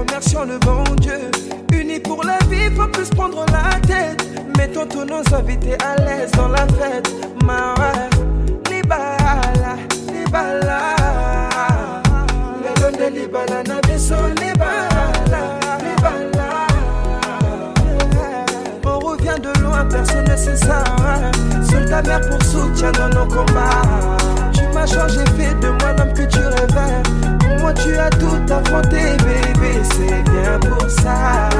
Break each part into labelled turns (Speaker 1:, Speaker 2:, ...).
Speaker 1: remercions le bon Dieu. Unis pour la vie, faut plus prendre la tête. Mettons tous nos invités à l'aise dans la fête. Mara, Libala, Libala. Melonde Libala, Nabiso Libala, Libala. On revient de loin, personne ne sait ça. Seule ta mère pour soutien dans nos combats m'a changé, fait de moi l'homme que tu rêvais. Pour moi, tu as tout affronté, bébé, c'est bien pour ça.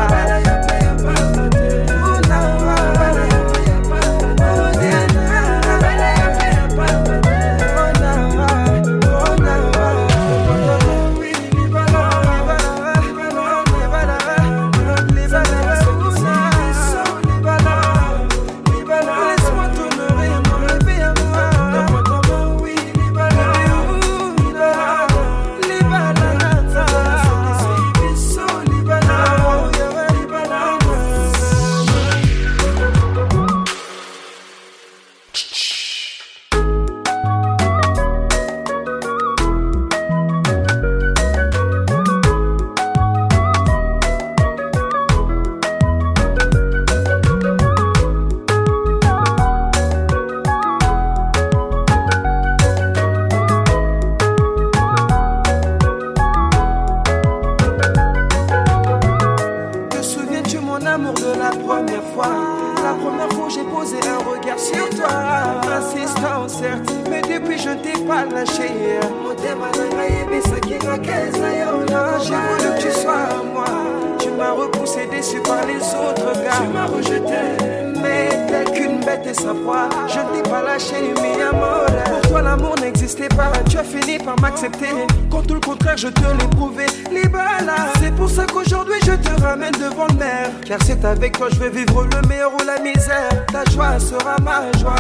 Speaker 2: Tu m'as rejeté.
Speaker 1: Mais tel qu'une bête et sa proie, je ne t'ai pas lâché, mi amore. Pour toi, l'amour n'existait pas, tu as fini par m'accepter. Quand tout le contraire, je te l'ai prouvé. Libala, c'est pour ça qu'aujourd'hui je te ramène devant le maire. Car c'est avec toi, je vais vivre le meilleur ou la misère. Ta joie sera ma joie,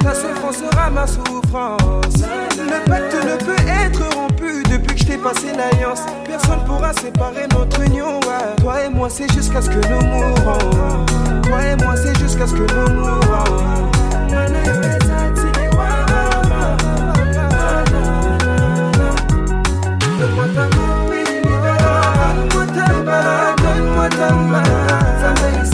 Speaker 1: ta souffrance sera ma souffrance. Le pacte ne peut être je t'ai passé l'alliance. Personne pourra séparer notre union. Toi et moi, c'est jusqu'à ce que nous mourons. Toi et moi, c'est jusqu'à ce que nous mourons. Donne-moi ta. Donne-moi.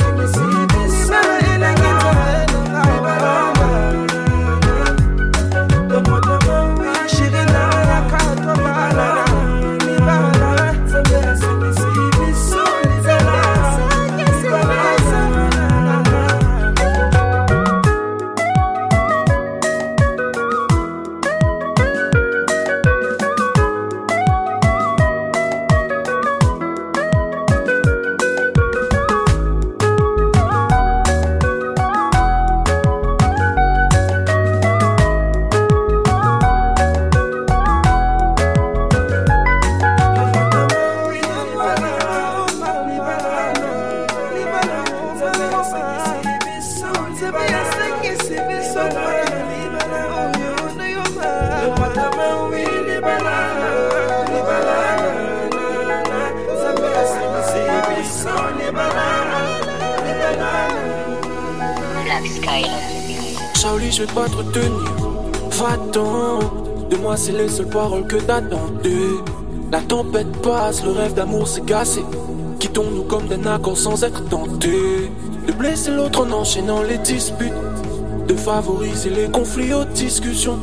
Speaker 3: Je vais pas te retenir. Va-t'en. De moi, c'est les seules paroles que t'attendais. La tempête passe, le rêve d'amour s'est cassé. Quittons-nous comme d'un accord sans être tentés. De blesser l'autre en enchaînant les disputes. De favoriser les conflits aux discussions.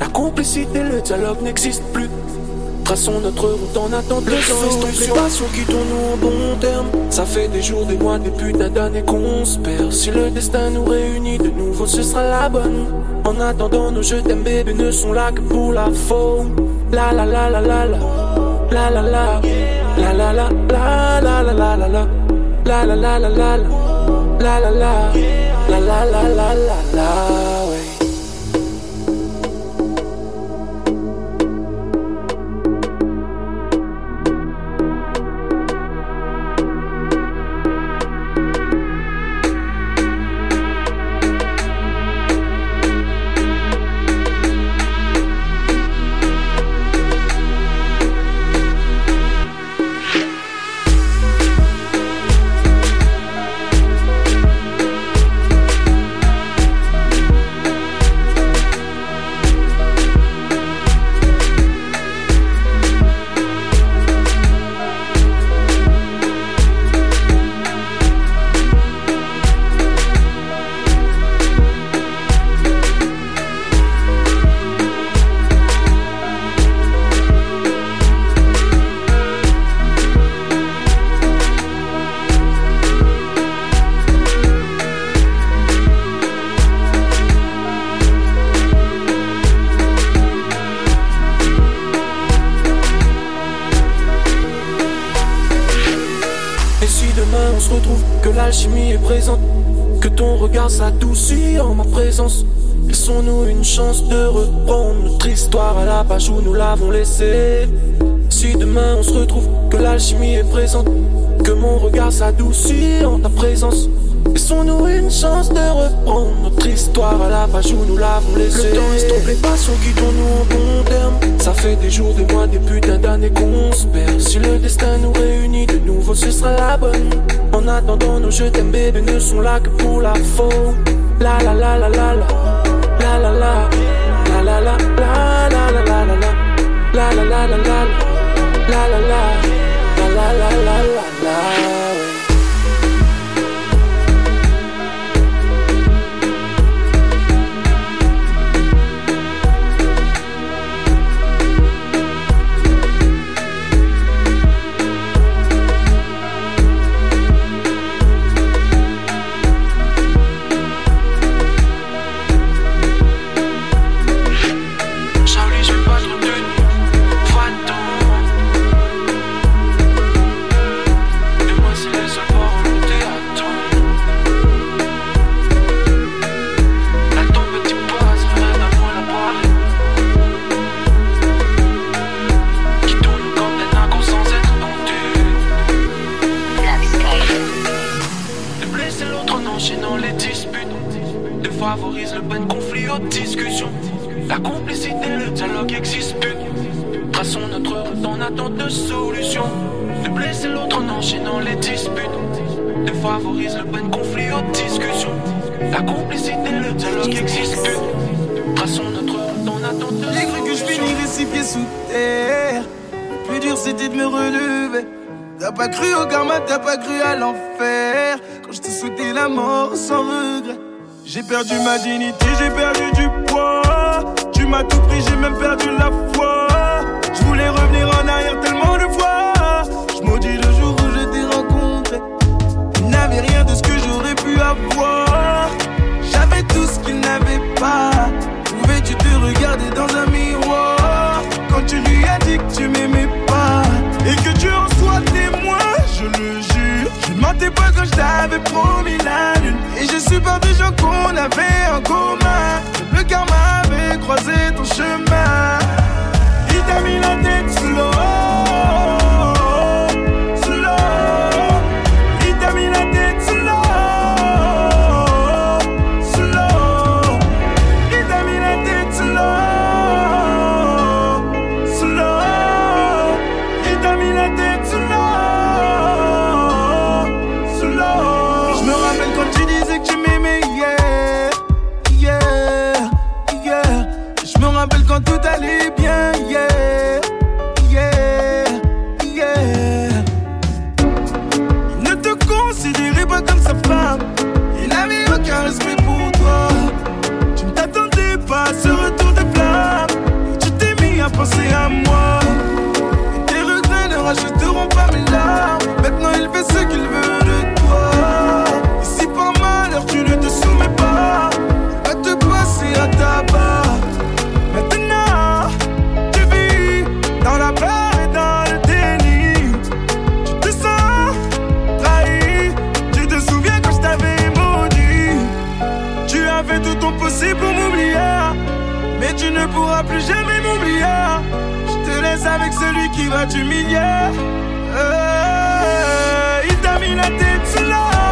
Speaker 3: La complicité, le dialogue n'existe plus. Traçons notre route en attente de solution. passions, quittons-nous en bon terme. Ça fait des jours, des mois, des putains d'années qu'on se perd. Si le destin nous réunit de nouveau, ce sera la bonne. En attendant, nos jeux t'aime bébé ne sont là que pour la faune. La la la la la la. La la la. La la la la la la la la la. La la la la la la. La la la. La la la la la la. Ton regard s'adoucit en ma présence, laissons-nous une chance de reprendre notre histoire à la page où nous l'avons laissée. Si demain on se retrouve, que l'alchimie est présente, que mon regard s'adoucit en ta présence. Laissons-nous une chance de reprendre notre histoire à la page où nous l'avons laissée. Le temps estompe les passions, quittons-nous en bon terme. Ça fait des jours, des mois, des putains d'années qu'on se perd. Si le destin nous réunit de nouveau, ce sera la bonne. En attendant, nos jeux t'aime bébé ne sont là que pour la faute. La la la la la la. La la la. La la la la la la la la la. La la la la la la. La la la. La la la la la La complicité, le dialogue existe plus. Traçons notre route en attente de
Speaker 4: J'ai cru que je finirais six pieds sous terre. Le plus dur c'était de me relever. T'as pas cru au karma, t'as pas cru à l'enfer. Quand je te souhaitais la mort sans regret. J'ai perdu ma dignité, j'ai perdu du poids. Tu m'as tout pris, j'ai même perdu la foi. Je voulais revenir en arrière tellement de fois. Je maudis le jour où je t'ai rencontré. Il n'avait rien de ce que j'aurais pu avoir. Pas. Pouvais-tu te regarder dans un miroir? Quand tu lui as dit que tu m'aimais pas et que tu en sois témoin, je le jure. Je ne mentais pas quand je t'avais promis la lune. Et je suis pas des gens qu'on avait en commun. Le karma avait croisé ton chemin. Il t'a mis la tête sous l'eau. Tout ton possible pour m'oublier. Mais tu ne pourras plus jamais m'oublier. Je te laisse avec celui qui va t'humilier. Euh, il t'a mis la tête sous l'eau.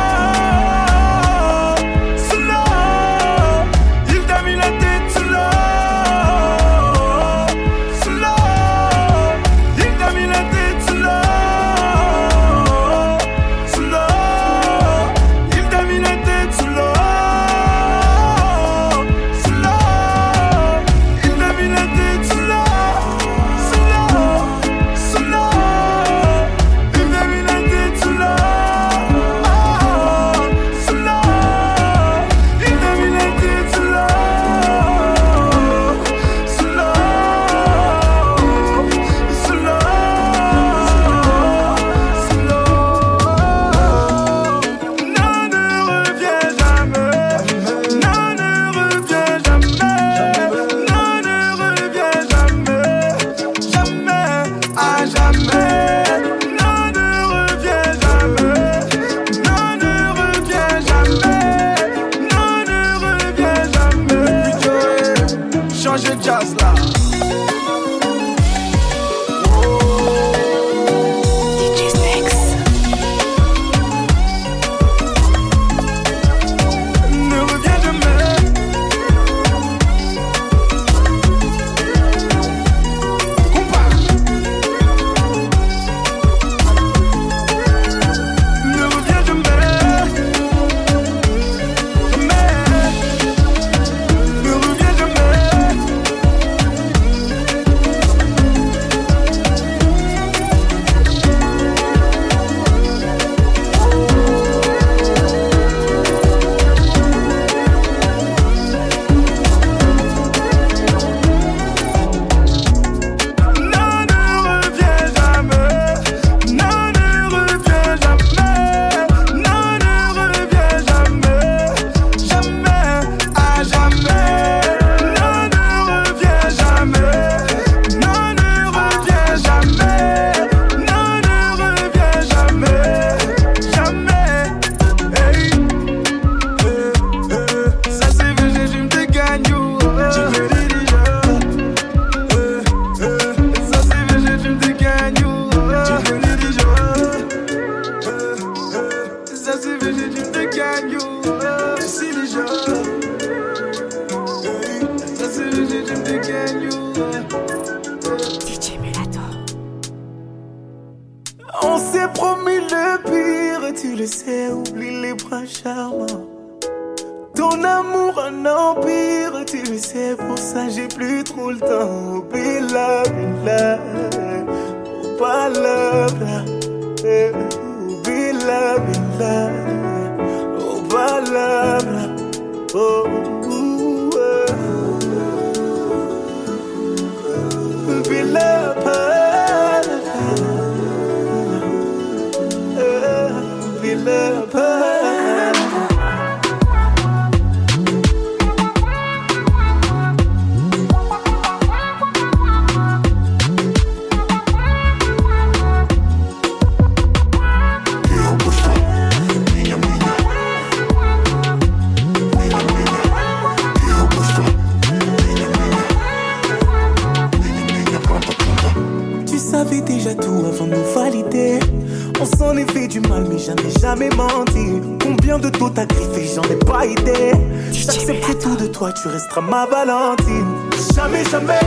Speaker 5: S'en est fait du mal, mais jamais, jamais menti. Combien de taux t'as griffé, j'en ai pas idée. J'accepterai tout de toi, tu resteras ma Valentine. Jamais, jamais,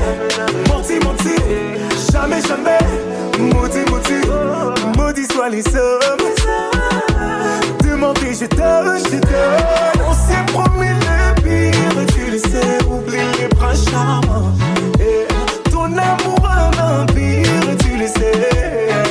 Speaker 5: menti, menti. Jamais, jamais, maudit, maudit. Maudit soit les hommes. Demandez, je donne, je donne. On s'est promis le pire, tu le sais. Oublie les bras charmants. Et ton amour un empire, tu le sais.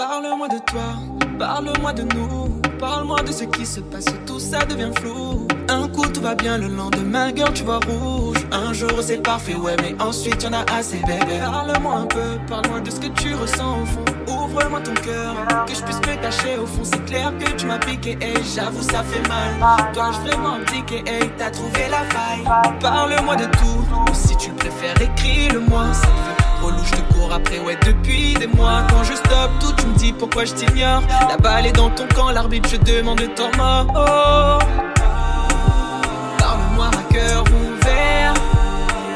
Speaker 6: Parle-moi de toi, parle-moi de nous, parle-moi de ce qui se passe, tout ça devient flou. Un coup tout va bien, le lendemain, girl, tu vois rouge. Un jour c'est parfait, ouais, mais ensuite y'en a assez, bébé. Parle-moi un peu, parle-moi de ce que tu ressens au fond. Ouvre-moi ton cœur, que je puisse me cacher au fond. C'est clair que tu m'as piqué, et j'avoue, ça fait mal. Dois-je vraiment indiquer, hey, t'as trouvé la faille. Parle-moi de tout, ou si tu préfères, écris-le-moi. Relou, je te cours après, ouais, depuis des mois. Quand je stoppe tout, tu me dis pourquoi je t'ignore. La balle est dans ton camp, l'arbitre, je demande ton mort. Oh. Parle-moi à cœur ouvert.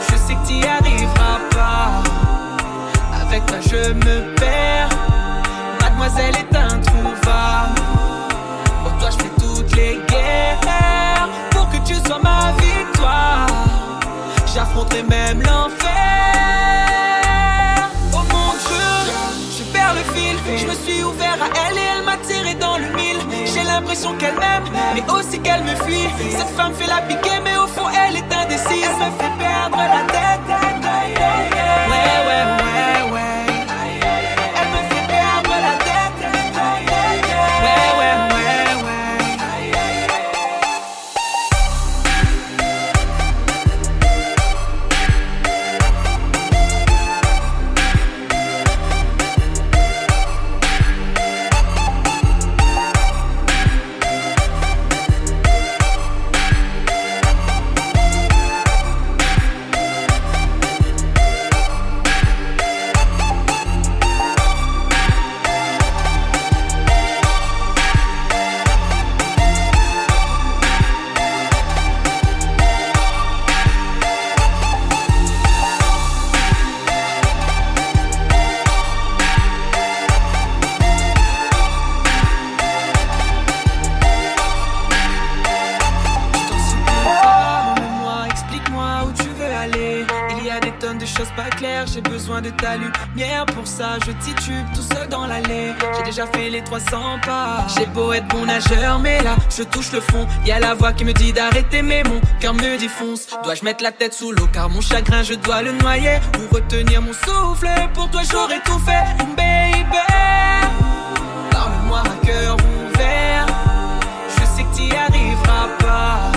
Speaker 6: Je sais que t'y arriveras pas. Avec toi, je me perds. Mademoiselle est introuvable. Pour toi, je fais toutes les guerres. Pour que tu sois ma victoire. J'affronterai même l'enfer. Qu'elle m'aime, mais aussi qu'elle me fuit. Cette femme fait la piquer, mais au fond elle est indécise. Elle me fait perdre la tête. Ouais, ouais, ouais. De ta lumière. Pour ça, je titube tout seul dans l'allée. J'ai déjà fait les 300 pas. J'ai beau être bon nageur, mais là, je touche le fond. Y a la voix qui me dit d'arrêter, mais mon cœur me défonce. Dois-je mettre la tête sous l'eau? Car mon chagrin, je dois le noyer. Ou retenir mon souffle, pour toi j'aurais tout fait. Baby, parle-moi un cœur ouvert. Je sais que t'y arriveras pas.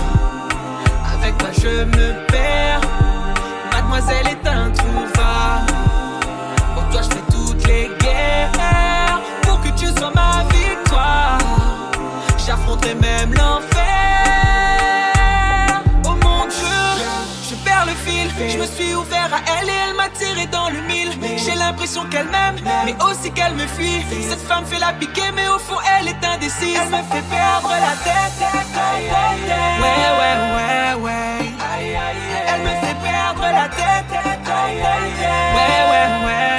Speaker 6: Avec toi, je me perds. Mademoiselle est J'affronterai même l'enfer. Oh mon Dieu, je perds le fil. Je me suis ouvert à elle et elle m'a tiré dans le mille. J'ai l'impression qu'elle m'aime, mais aussi qu'elle me fuit. Cette femme fait la piquer, mais au fond, elle est indécise. Elle me fait perdre la tête. Ouais, ouais, ouais, ouais. Elle me fait perdre la tête. Ouais, ouais, ouais,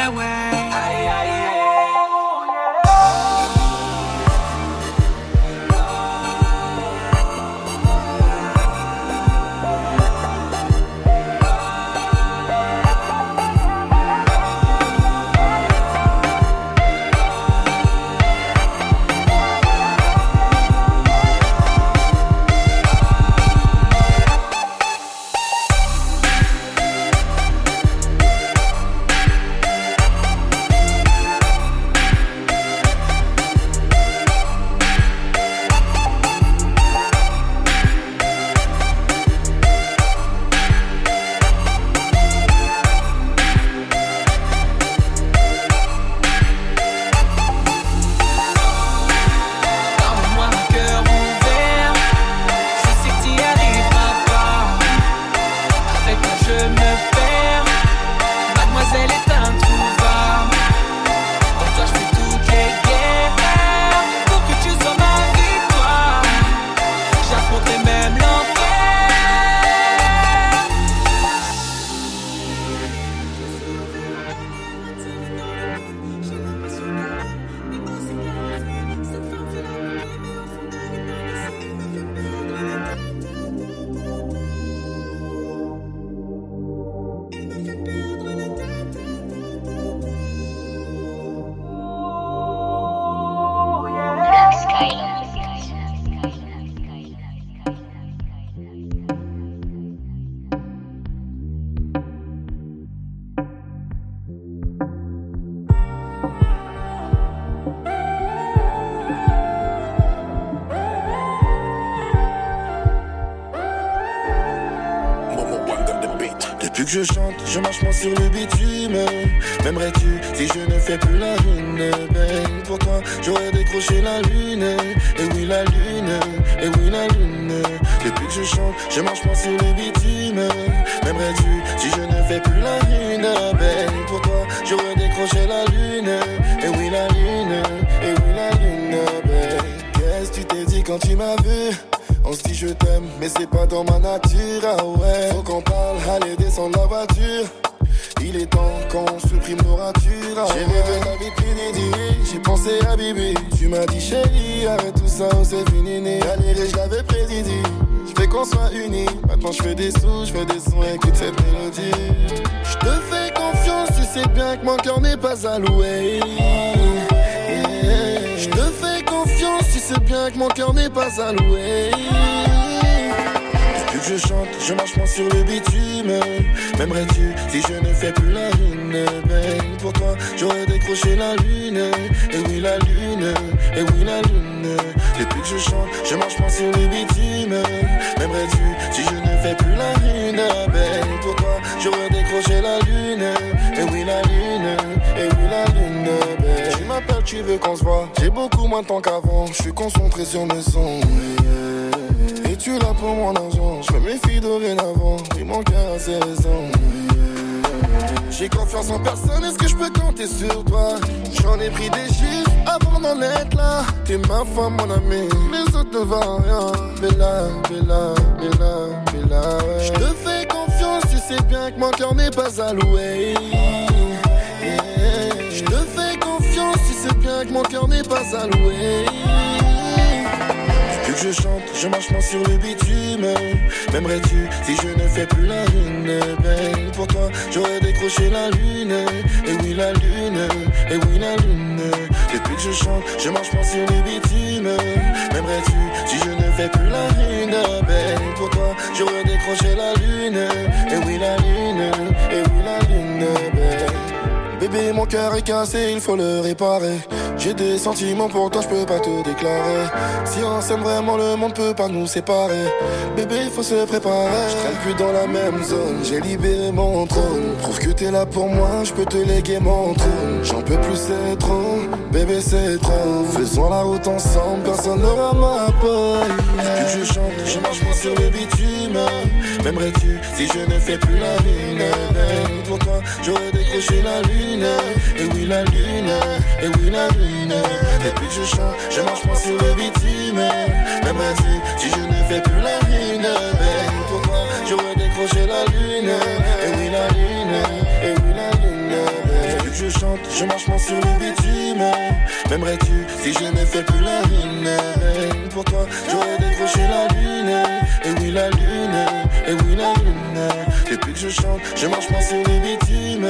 Speaker 7: ah ouais. Faut qu'on parle, allez descendre la voiture. Il est temps qu'on supprime nos ratures. ah J'ai rêvé la vie Kennedy, j'ai pensé à Bibi. Tu m'as dit chérie, arrête tout ça, oh, c'est fini. Allez, je l'avais prédit. Je fais qu'on soit unis. Maintenant je fais des sous, je fais des sons, écoute cette mélodie. Je te fais confiance, tu sais bien que mon cœur n'est pas alloué. Je te fais confiance, tu sais bien que mon cœur n'est pas alloué. Depuis que je chante, je marche moins sur le bitume. M'aimerais-tu si je ne fais plus la lune Ben, pour toi, j'aurais décroché la lune. Et oui, la lune, et oui, la lune. Depuis que je chante, je marche moins sur le bitume. M'aimerais-tu si je ne fais plus la lune Ben, pour toi, j'aurais décroché la lune. Et oui, la lune, et oui, la lune. Ben, tu m'appelles, tu veux qu'on se voit? J'ai beaucoup moins de temps qu'avant. Je suis concentré sur mes sons. Tu là pour mon argent. Je me méfie dorénavant. Il manque à ses raisons. yeah. J'ai confiance en personne, est-ce que je peux compter sur toi? J'en ai pris des chiffres avant d'en être là T'es ma femme, mon ami, les autres ne valent rien Bella, Bella, Bella, Bella, ouais Je te fais confiance, tu sais bien que mon cœur n'est pas alloué. Je te fais confiance, tu sais bien que mon cœur n'est pas alloué je chante, je marche moins sur le bitume. M'aimerais-tu si je ne fais plus la lune Ben, pour toi, j'aurais décroché la lune. Et oui, la lune, et oui, la lune. Depuis que je chante, je marche moins sur le bitume. M'aimerais-tu si je ne fais plus la lune Ben, pour toi, j'aurais décroché la lune. Et oui, la lune, et oui, la lune. Bébé, mon cœur est cassé, il faut le réparer. J'ai des sentiments pour toi, je peux pas te déclarer. Si on s'aime vraiment, le monde peut pas nous séparer. Bébé, faut se préparer. Je plus dans la même zone, j'ai libéré mon trône. Prouve que t'es là pour moi, je peux te léguer mon trône. J'en peux plus, c'est trop. Bébé, c'est trop. Faisons la route ensemble, personne n'aura ma paille. Depuis que je chante, je marche moins sur le bitume. M'aimerais-tu si je ne fais plus la lune? Pour toi, j'aurais décroché la lune. Et oui, la lune, et oui, la lune. Depuis que je chante, je marche moins sur le bitume. M'aimerais-tu si je ne fais plus la lune? Pour toi, j'aurais décroché la lune. Et oui, la lune, et oui, la lune. Depuis que je chante, je marche moins sur le bitume. M'aimerais-tu si je ne fais plus la lune? Pour toi, j'aurais décroché la lune. Et oui, la lune, et oui, la lune. Depuis que je chante, je marche moins sur le bitume.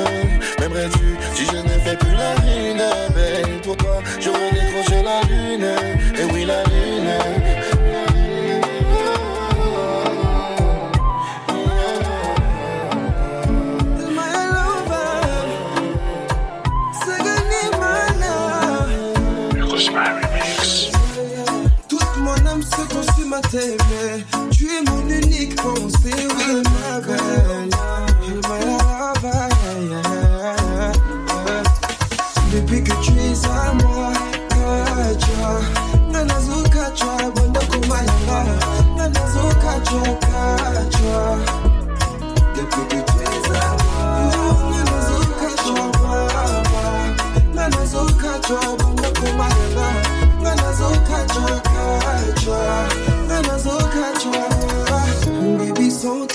Speaker 7: M'aimerais-tu si je ne fais plus la lune Ben, pour toi, j'aurais décroché la lune. Et oui, la lune.
Speaker 1: Toute mon âme se consume à t'aimer. Tu es mon unique pensée, oui, ma belle.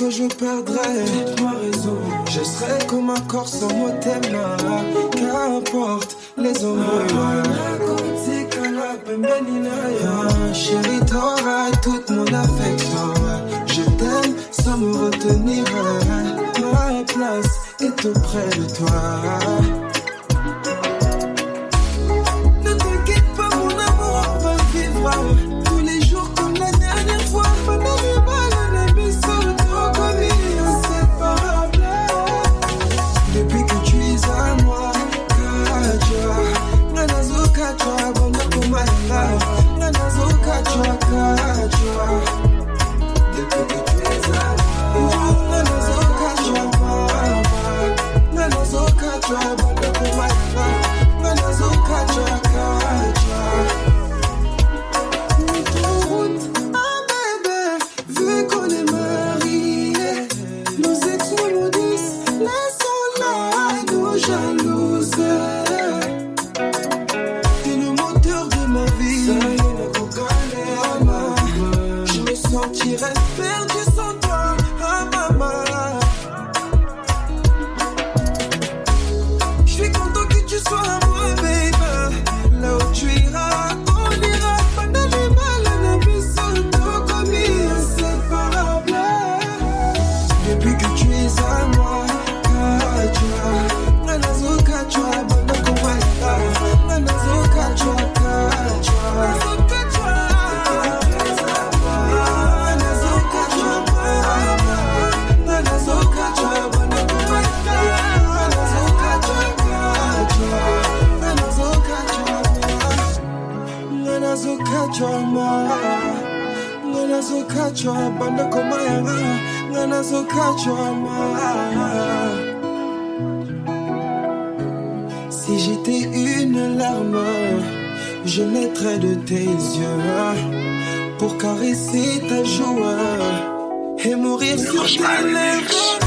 Speaker 1: Je perdrais ma raison. Je serais comme un corps sans mot thème. Qu'importe les hommes. Chérie, t'auras toute mon affection. Je t'aime sans me retenir. Ma place est auprès de toi. Si j'étais une larme, je naîtrais de tes yeux pour caresser ta joue et mourir sur tes lèvres.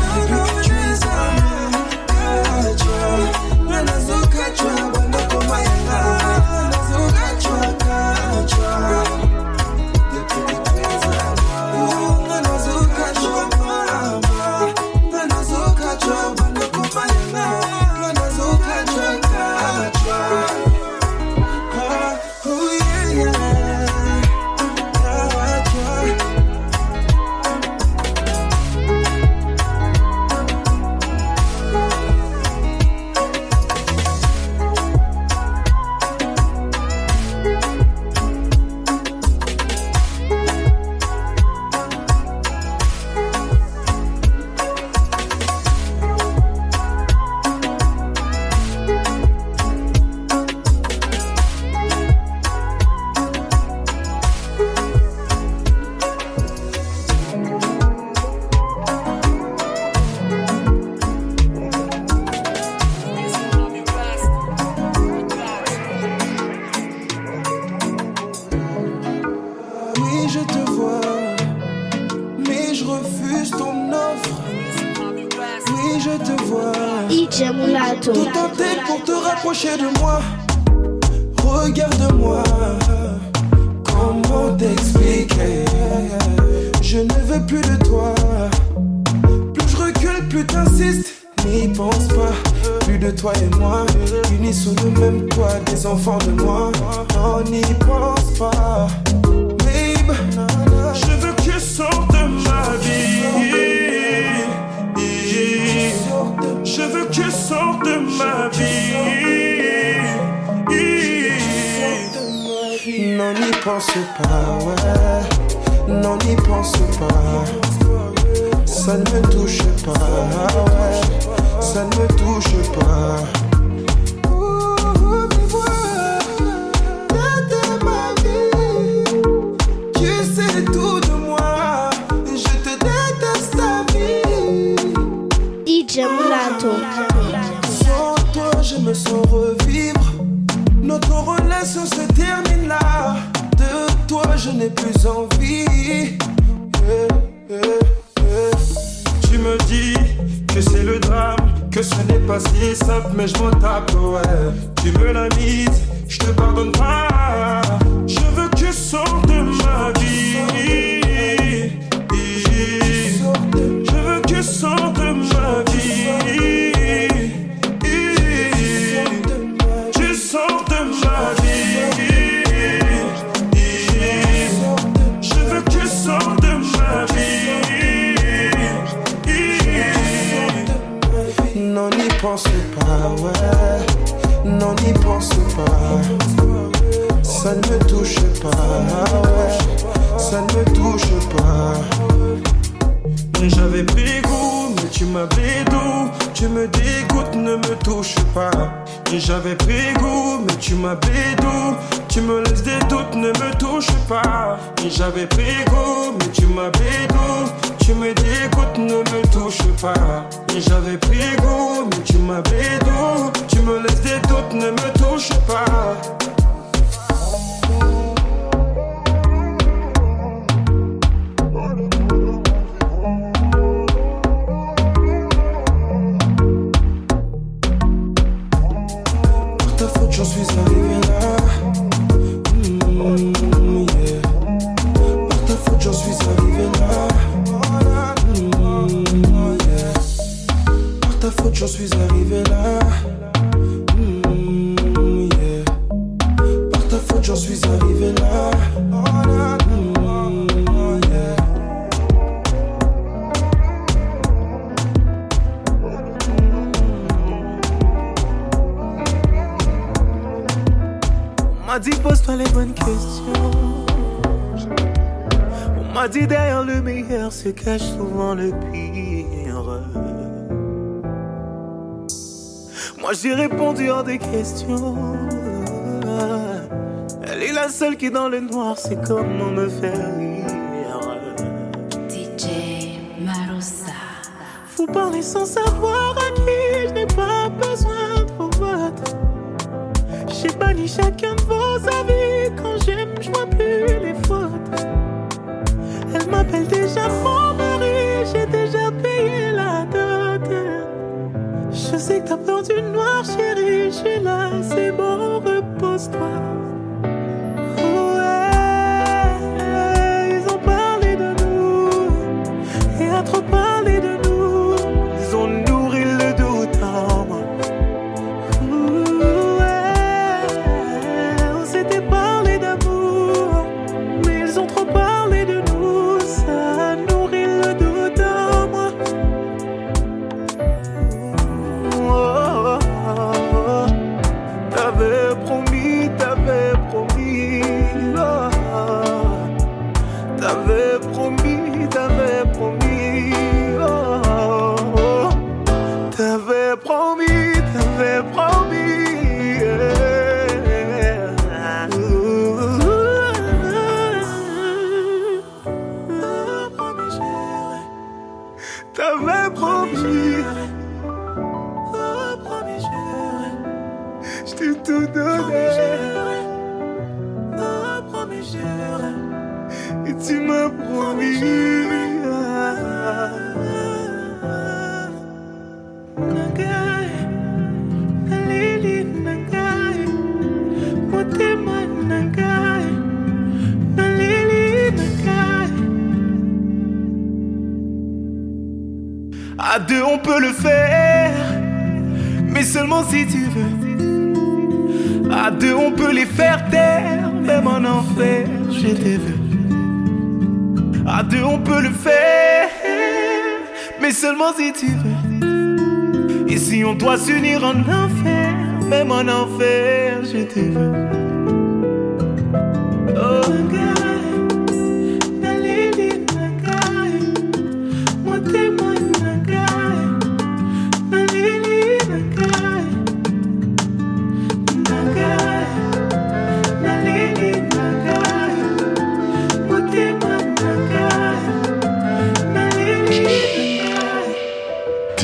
Speaker 1: N'y pense pas. Plus de toi et moi. Unis sous le même toit. Des enfants de moi. On n'y pense pas. Babe, je veux que tu sortes de ma vie. Je veux que tu sortes de ma vie. Non, n'y pense pas, ouais. Non, n'y pense pas. Ça ne me touche pas, ouais. Ça ne me touche pas. Oh, mais voilà, t'étais ma vie. Tu sais tout de moi. Je te déteste ta vie.
Speaker 8: DJ Mulato.
Speaker 1: Sans toi, je me sens revivre. Notre relation se termine là. De toi, je n'ai plus envie. Eh, eh, eh. Tu me dis que c'est le drame, que ce n'est pas si simple, mais je m'en tape, ouais. Tu me la mise, je te pardonne pas. Ça ne me touche pas. Ça ne me touche pas. J'avais pris goût, mais tu m'as bédou. Tu me dégoûtes, ne me touche pas. J'avais pris goût, mais tu m'as bédou. Tu me laisses des doutes, ne me touche pas. J'avais pris goût, mais tu m'as bédou. Tu me dégoûtes, ne me touche pas. J'avais pris goût, mais tu m'as bédou. Tu me laisses des doutes, ne me touche pas. J'en suis arrivé là. Mm. Par ta faute, j'en suis arrivé là. Mm.
Speaker 5: On m'a dit pose-toi les bonnes questions. On m'a dit derrière le meilleur se cache souvent le pire. Moi j'ai répondu hors des questions. Elle est la seule qui dans le noir sait comment me faire rire.
Speaker 2: DJ Marosa.
Speaker 5: Faut parler sans savoir à qui je n'ai pas besoin de vos votes. J'ai banni chacun de vos avis. Quand j'aime, je vois plus les fautes. Elle m'appelle déjà mon sais que t'as peur du noir, chérie. Je suis là, c'est bon, repose-toi.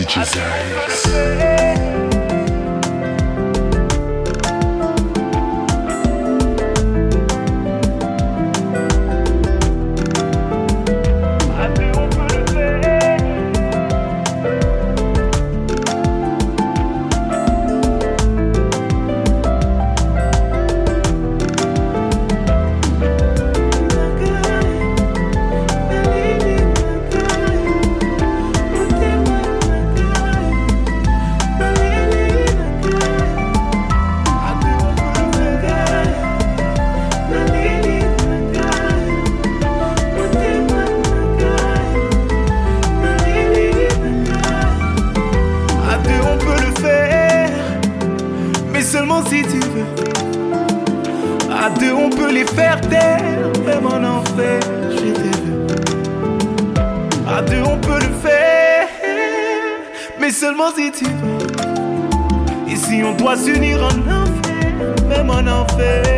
Speaker 5: DJ Zayas. va s'unir en enfer, même en enfer.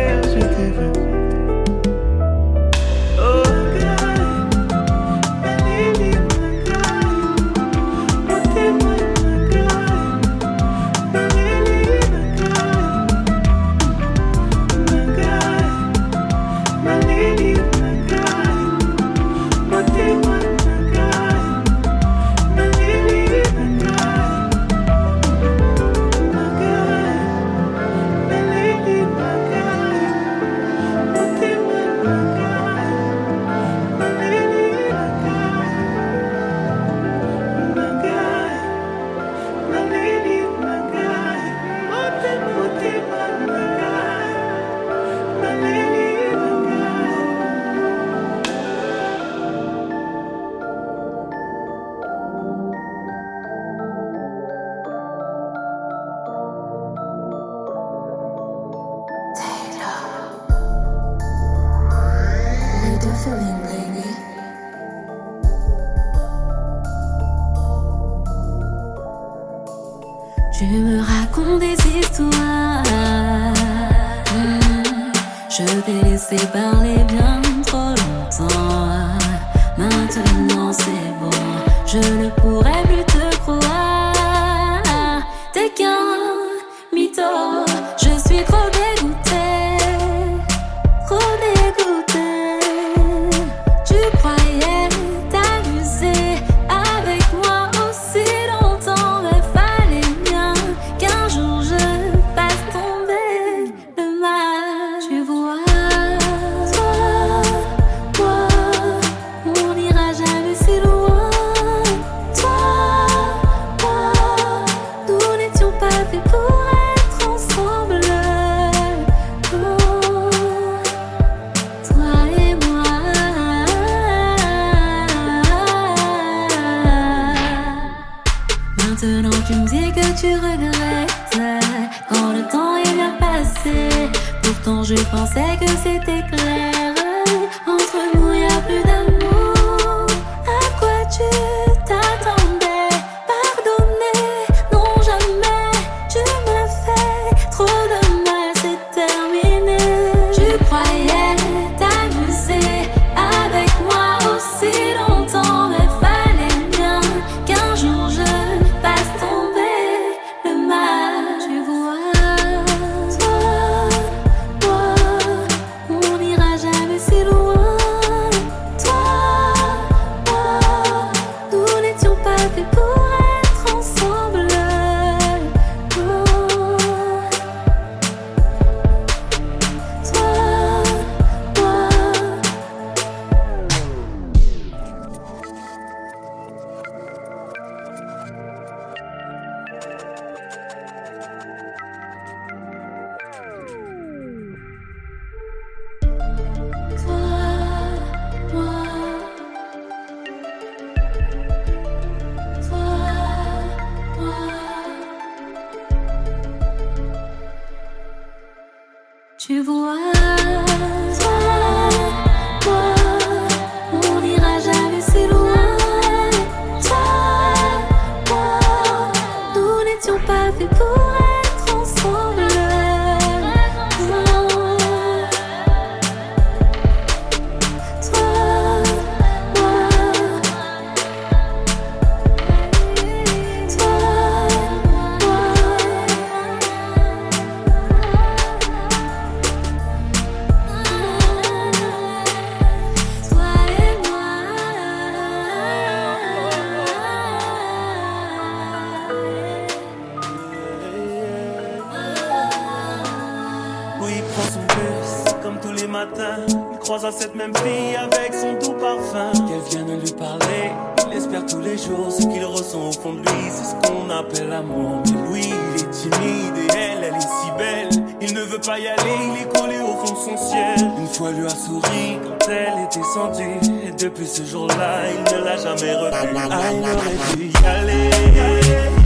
Speaker 5: fois lui a souri quand elle était descendue. Et depuis ce jour-là, il ne l'a jamais revu. Il aurait dû y aller,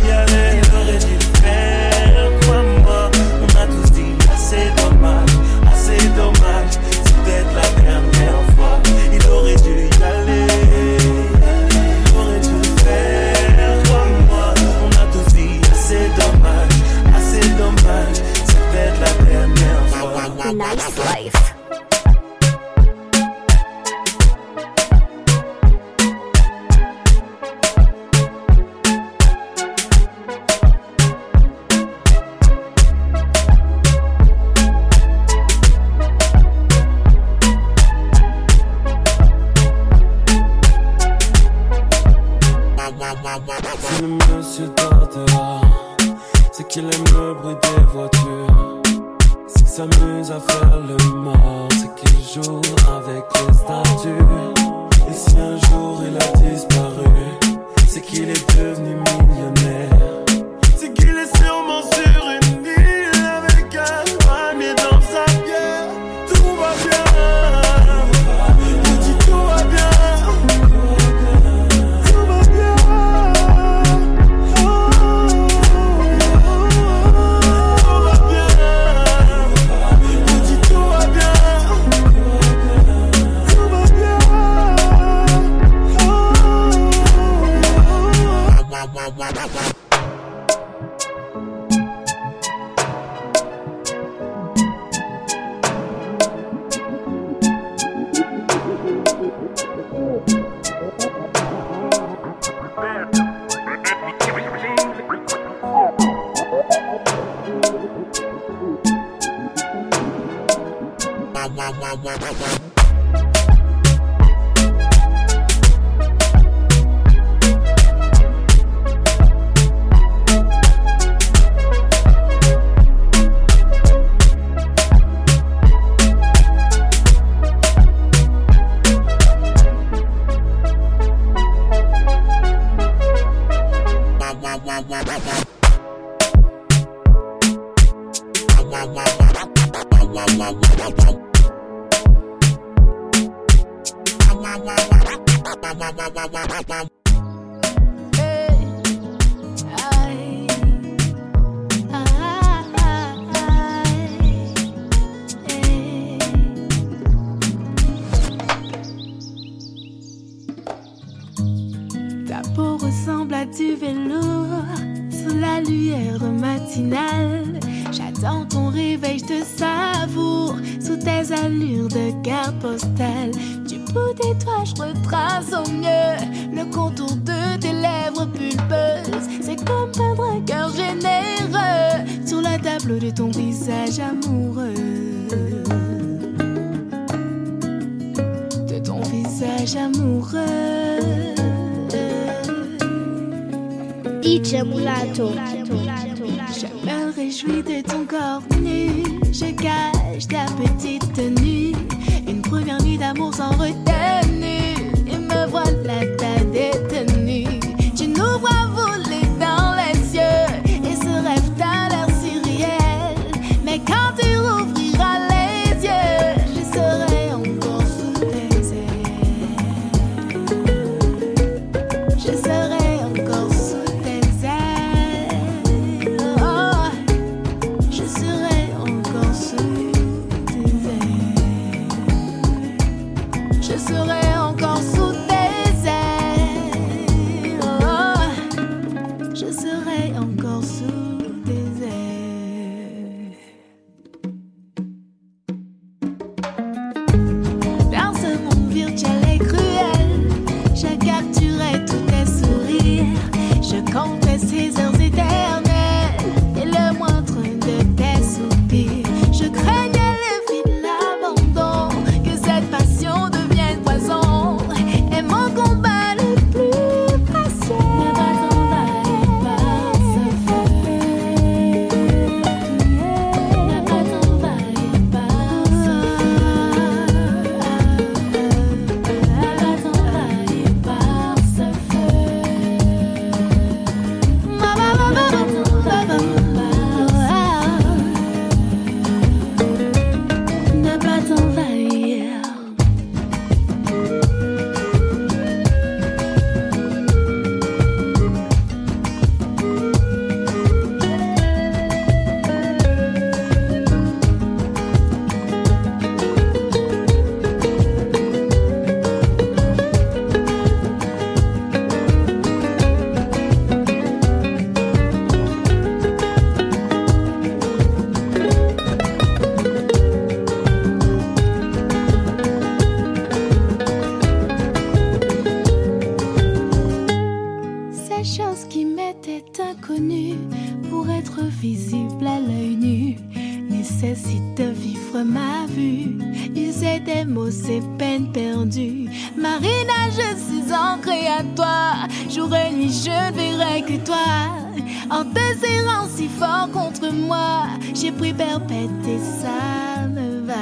Speaker 5: y
Speaker 9: aller, il aurait dû le faire? Crois-moi, on a tous dit assez dommage, assez dommage. C'est peut-être la dernière fois, il aurait dû y aller. il aurait dû le faire. On m'a tous dommage, assez dommage, c'est peut-être la dernière
Speaker 2: fois. Nice life. Visible à l'œil nu nécessite de vivre ma vue. User des mots, c'est peine perdue. Marina, je suis ancrée à toi. Jour et je ne verrai que toi. En te si fort contre moi, j'ai pris perpète et ça me va.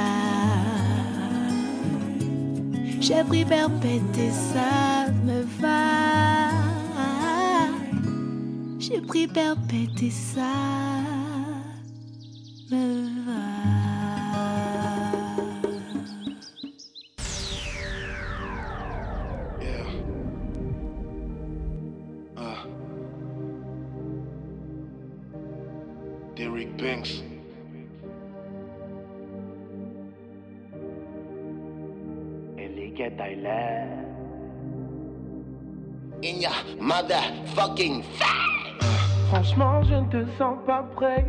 Speaker 2: J'ai pris perpète et ça me va. J'ai pris perpète et ça me va.
Speaker 10: Yeah. Ah. Derek Banks.
Speaker 11: Tyler.
Speaker 12: In your motherfucking
Speaker 13: Franchement, je ne te sens pas prêt.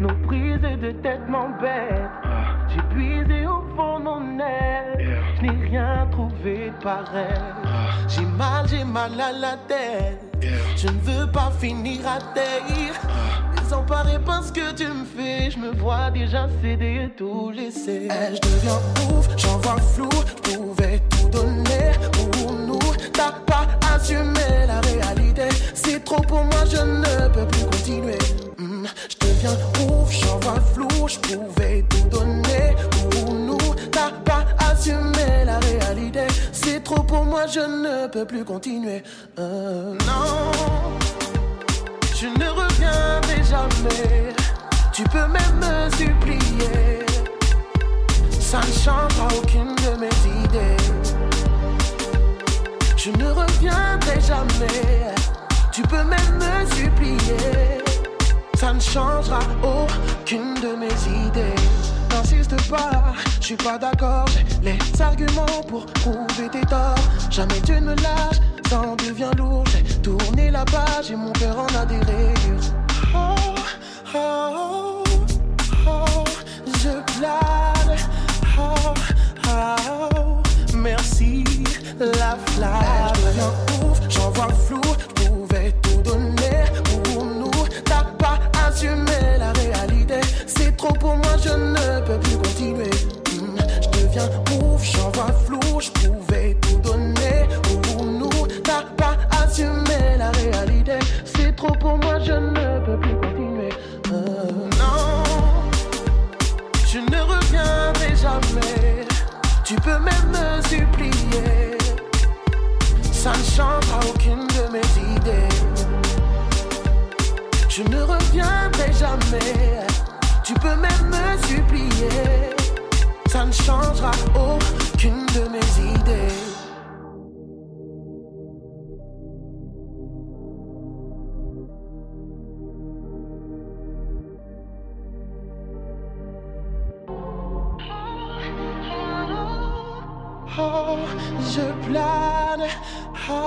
Speaker 13: Nos prises de tête m'embêtent. J'ai puisé au fond de mon aile. Je n'ai rien trouvé de pareil. J'ai mal, j'ai mal à la tête. Je ne veux pas finir à terre. Désemparé parce que tu me fais. Je me vois déjà céder et tout laisser.
Speaker 14: Eh, je deviens ouf, j'en vois flou. Je pouvais tout donner pour nous. T'as assumé la réalité. C'est trop pour moi, je ne peux plus continuer. Hmm, je deviens ouf, j'en vois flou. Je pouvais tout donner pour nous. T'as pas assumé la réalité. C'est trop pour moi, je ne peux plus continuer. Euh, non, je ne reviendrai jamais. Tu peux même me supplier. Ça ne changera aucune de mes idées. Tu peux même me supplier. Ça ne changera aucune de mes idées. N'insiste pas, je suis pas d'accord. Les arguments pour prouver tes torts. Jamais tu ne lâches, ça en devient lourd. J'ai tourné la page et mon cœur en a des. Oh, oh, oh, je plane. Oh, oh, merci la flamme. J'en vois le flou. Je pouvais tout donner pour nous. T'as pas assumé la réalité. C'est trop pour moi, je ne peux plus continuer. Hmm, Je deviens ouf, j'en vois flou. Je pouvais tout donner pour nous. T'as pas assumé la réalité. C'est trop pour moi, je ne peux plus continuer. Non. Je ne reviendrai jamais. Tu peux même. Ne changera aucune de mes idées. Je ne reviendrai jamais. Tu peux même me supplier. Ça ne changera aucune de mes idées.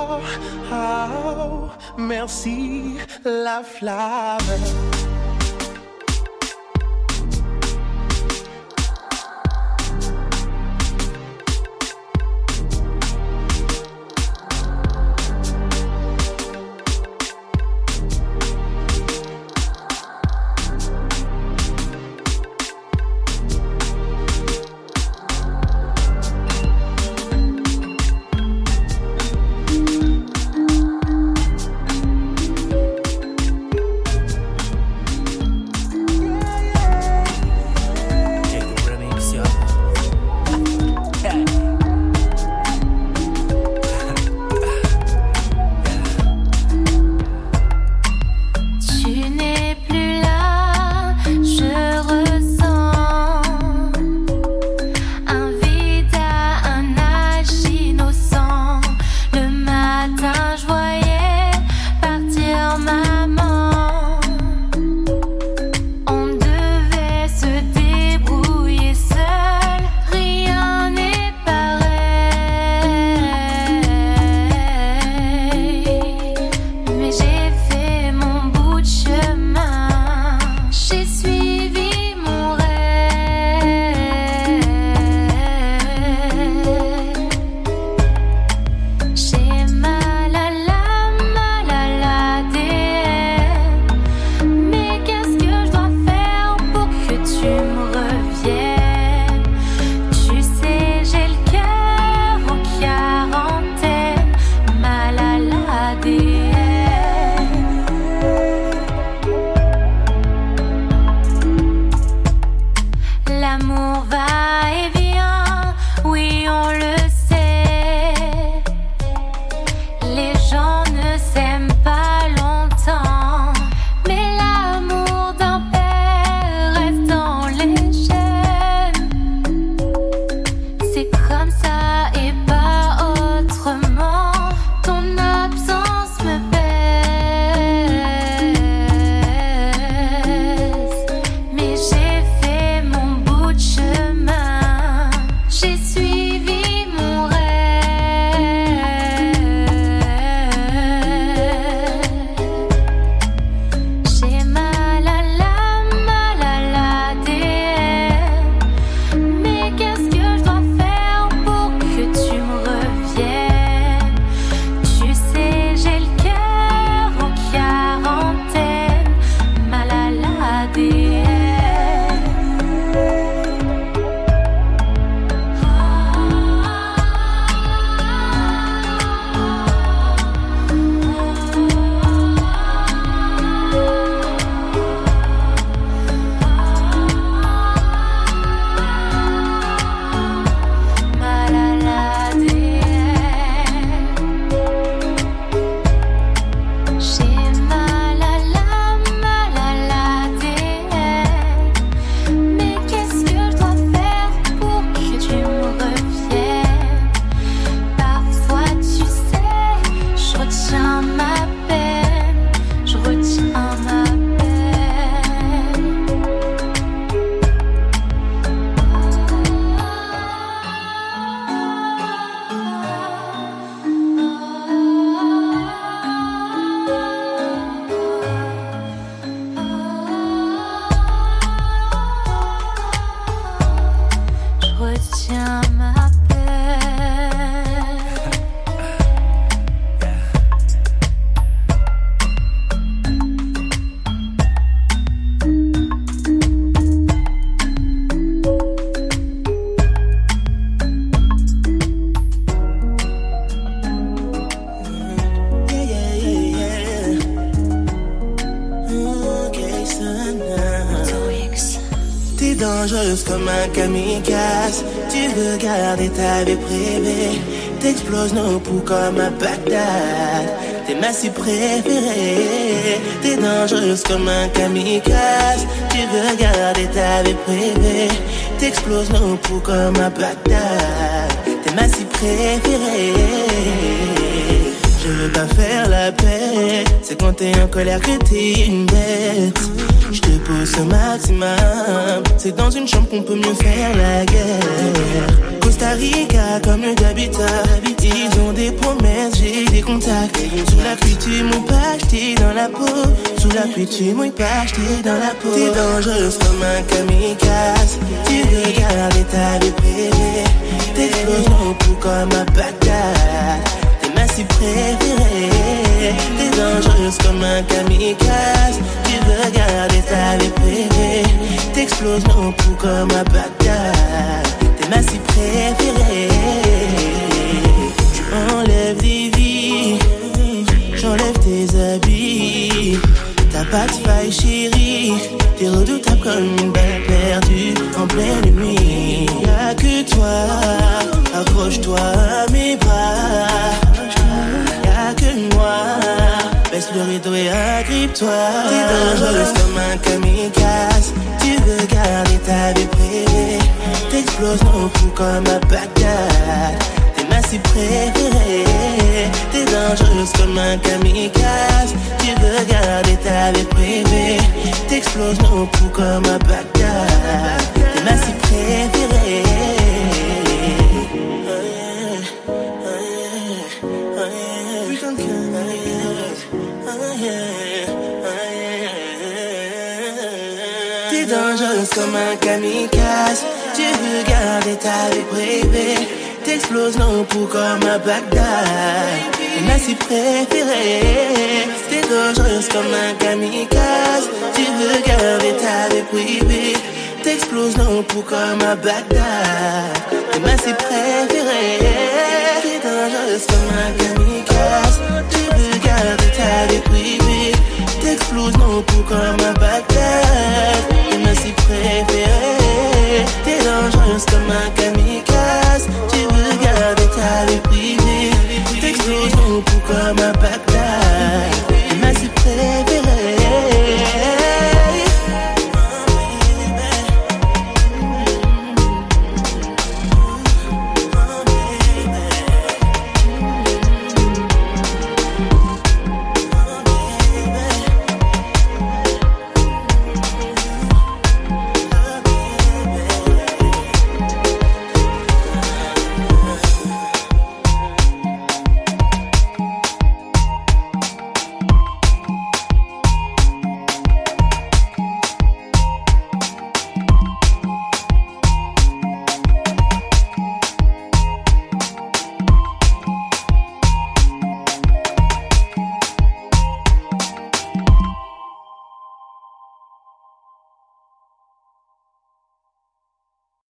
Speaker 14: Oh, oh, merci la flamme.
Speaker 15: Comme un kamikaze. Tu veux garder ta vie privée. T'exploses nos poux comme un Bagdad. T'es ma cible préférée. T'es dangereuse comme un kamikaze. Tu veux garder ta vie privée. T'exploses nos poux comme un Bagdad. T'es ma cible préférée. Je veux pas faire la paix. C'est quand t'es en colère que t'es une bête. Je te pousse au maximum. C'est dans une chambre qu'on peut mieux faire la guerre. Costa Rica comme d'habitants. Ils ont des promesses, j'ai des contacts. Sous la pluie, tu mouilles pas, j't'ai dans la peau. Sous la pluie, tu mouilles pas, j't'ai dans la peau. T'es dangereuse comme un kamikaze. Tu veux garder ta vie privée. T'exploses mon pouls comme un Bagdad. Cible préférée. T'es dangereuse comme un kamikaze. Tu veux garder ta vie privée. T'exploses mon pouls comme un Bagdad. T'es ma cible préférée. Tu enlèves des vies. J'enlève tes habits. T'as pas de faille, chérie. T'es redoutable comme une balle perdue en pleine nuit. Y'a que toi, accroche-toi à mes bras. Baisse le rideau et agrippe-toi. T'es dangereuse comme un kamikaze. Tu veux garder ta vie privée. T'exploses mon cou comme un Bagdad. T'es ma cible préférée. T'es dangereuse comme un kamikaze. Tu veux garder ta vie privée. T'exploses mon cou comme un Bagdad. T'es ma cible préférée. Comme un kamikaze. Tu veux garder ta vie privée. T'exploses nos poux comme un Bagdad. Ma cible préférée. T'es dangereuse comme un kamikaze. Veux garder ta vie privée. T'exploses nos poux comme un Bagdad. Ma cible préférée. T'es dangereuse comme un kamikaze. Veux garder ta vie privée t'explose dans le cou comme un bactère. T'es ma si préférée. T'es dangereuse comme un kamikaze. Tu regardes et t'as les privés. T'exploses dans le cou comme un bactère. T'es ma si préférée.